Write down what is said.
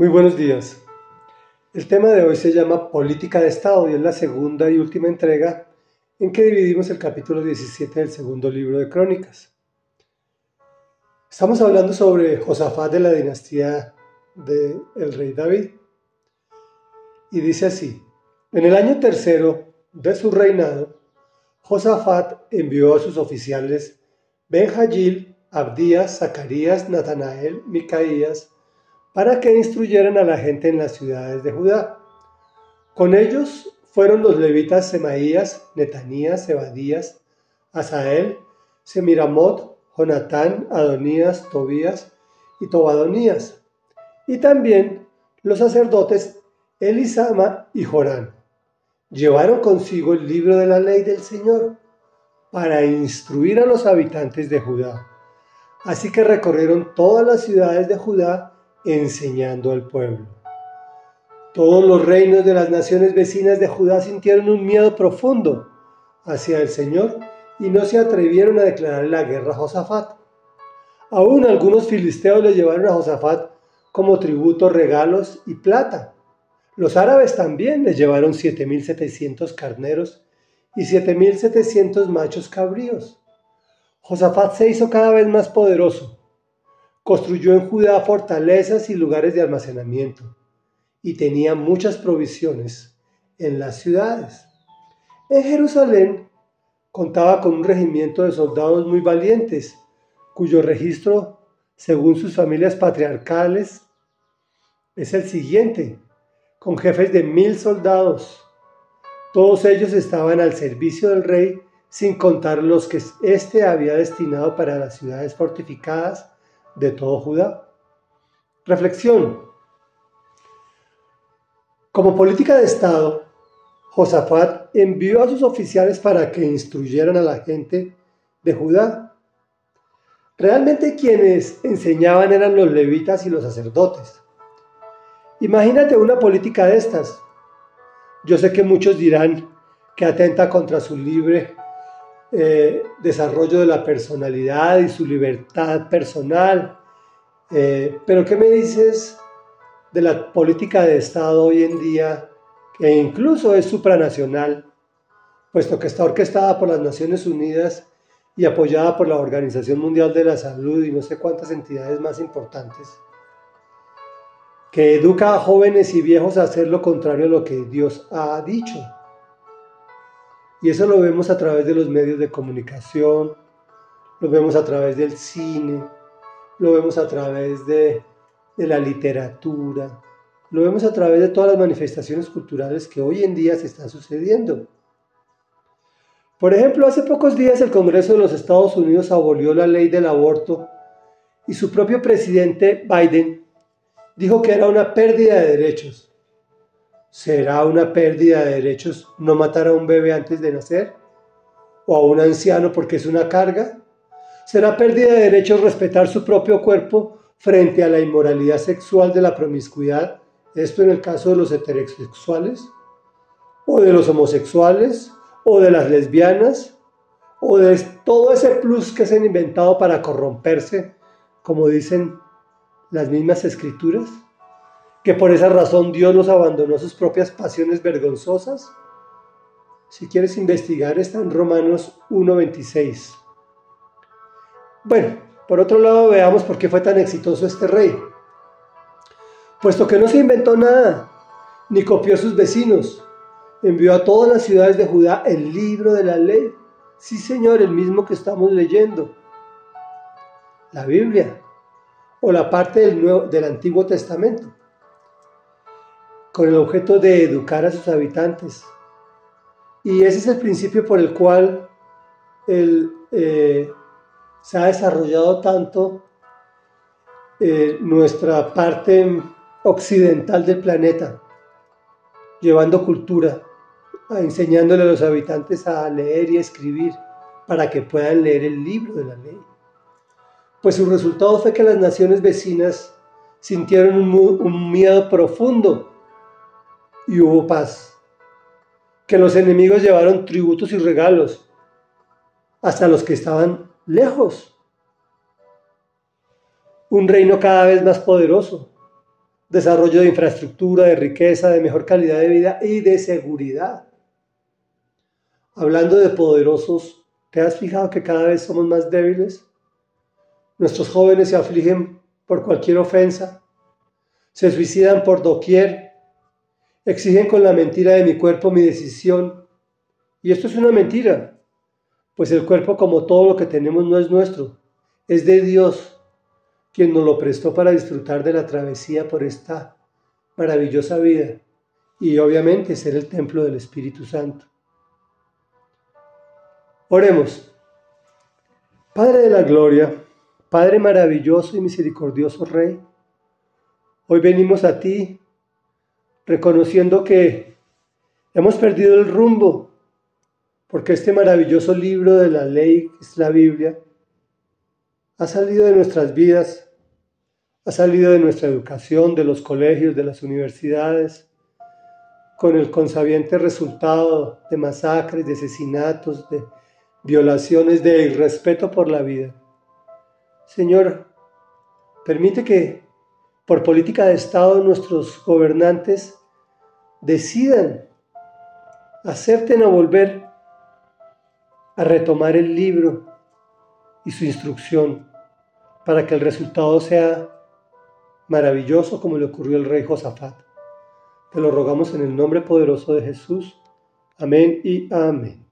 Muy buenos días. El tema de hoy se llama Política de Estado y es la segunda y última entrega en que dividimos el capítulo 17 del segundo libro de Crónicas. Estamos hablando sobre Josafat de la dinastía del rey David. Y dice así, en el año tercero de su reinado, Josafat envió a sus oficiales Benjayil, Abdías, Zacarías, Natanael, Micaías, para que instruyeran a la gente en las ciudades de Judá. Con ellos fueron los levitas Semaías, Netanías, Ebadías, Asael, Semiramot, Jonatán, Adonías, Tobías y Tobadonías, y también los sacerdotes Elisama y Jorán. Llevaron consigo el libro de la ley del Señor para instruir a los habitantes de Judá. Así que recorrieron todas las ciudades de Judá enseñando al pueblo. Todos los reinos de las naciones vecinas de Judá sintieron un miedo profundo hacia el Señor y no se atrevieron a declarar la guerra a Josafat. Aún algunos filisteos le llevaron a Josafat como tributo regalos y plata. Los árabes también le llevaron 7.700 carneros y 7.700 machos cabríos. Josafat se hizo cada vez más poderoso Construyó en Judá fortalezas y lugares de almacenamiento y tenía muchas provisiones en las ciudades. En Jerusalén contaba con un regimiento de soldados muy valientes, cuyo registro, según sus familias patriarcales, es el siguiente, con jefes de mil soldados. Todos ellos estaban al servicio del rey, sin contar los que éste había destinado para las ciudades fortificadas de todo Judá. Reflexión. Como política de Estado, Josafat envió a sus oficiales para que instruyeran a la gente de Judá. Realmente quienes enseñaban eran los levitas y los sacerdotes. Imagínate una política de estas. Yo sé que muchos dirán que atenta contra su libre eh, desarrollo de la personalidad y su libertad personal. Eh, pero ¿qué me dices de la política de Estado hoy en día, que incluso es supranacional, puesto que está orquestada por las Naciones Unidas y apoyada por la Organización Mundial de la Salud y no sé cuántas entidades más importantes, que educa a jóvenes y viejos a hacer lo contrario a lo que Dios ha dicho? Y eso lo vemos a través de los medios de comunicación, lo vemos a través del cine, lo vemos a través de, la literatura, lo vemos a través de todas las manifestaciones culturales que hoy en día se están sucediendo. Por ejemplo, hace pocos días el Congreso de los Estados Unidos abolió la ley del aborto y su propio presidente Biden dijo que era una pérdida de derechos. ¿Será una pérdida de derechos no matar a un bebé antes de nacer? ¿O a un anciano porque es una carga? ¿Será pérdida de derechos respetar su propio cuerpo frente a la inmoralidad sexual de la promiscuidad? Esto en el caso de los heterosexuales, o de los homosexuales, o de las lesbianas, o de todo ese plus que se han inventado para corromperse, como dicen las mismas escrituras que por esa razón Dios los abandonó a sus propias pasiones vergonzosas? Si quieres investigar, está en Romanos 1.26. Bueno, por otro lado, veamos por qué fue tan exitoso este rey. Puesto que no se inventó nada, ni copió a sus vecinos, envió a todas las ciudades de Judá el libro de la ley. Sí, Señor, el mismo que estamos leyendo. La Biblia, o la parte del, Nuevo, del Antiguo Testamento con el objeto de educar a sus habitantes. Y ese es el principio por el cual eh, se ha desarrollado tanto eh, nuestra parte occidental del planeta, llevando cultura, enseñándole a los habitantes a leer y escribir para que puedan leer el libro de la ley. Pues su resultado fue que las naciones vecinas sintieron un miedo profundo y hubo paz. Que los enemigos llevaron tributos y regalos hasta los que estaban lejos. Un reino cada vez más poderoso, desarrollo de infraestructura, de riqueza, de mejor calidad de vida y de seguridad. Hablando de poderosos, ¿te has fijado que cada vez somos más débiles? Nuestros jóvenes se afligen por cualquier ofensa, se suicidan por doquier, exigen con la mentira de mi cuerpo mi decisión. Y esto es una mentira, pues el cuerpo como todo lo que tenemos no es nuestro, es de Dios, quien nos lo prestó para disfrutar de la travesía por esta maravillosa vida y obviamente ser el templo del Espíritu Santo. Oremos. Padre de la Gloria, Padre maravilloso y misericordioso Rey, hoy venimos a ti reconociendo que hemos perdido el rumbo, porque este maravilloso libro de la ley, que es la Biblia, ha salido de nuestras vidas, ha salido de nuestra educación, de los colegios, de las universidades, con el consabiente resultado de masacres, de asesinatos, de violaciones, de irrespeto por la vida. Señor, permite que por política de Estado nuestros gobernantes decidan acepten a volver a retomar el libro y su instrucción para que el resultado sea maravilloso como le ocurrió al rey Josafat. Te lo rogamos en el nombre poderoso de Jesús. Amén y amén.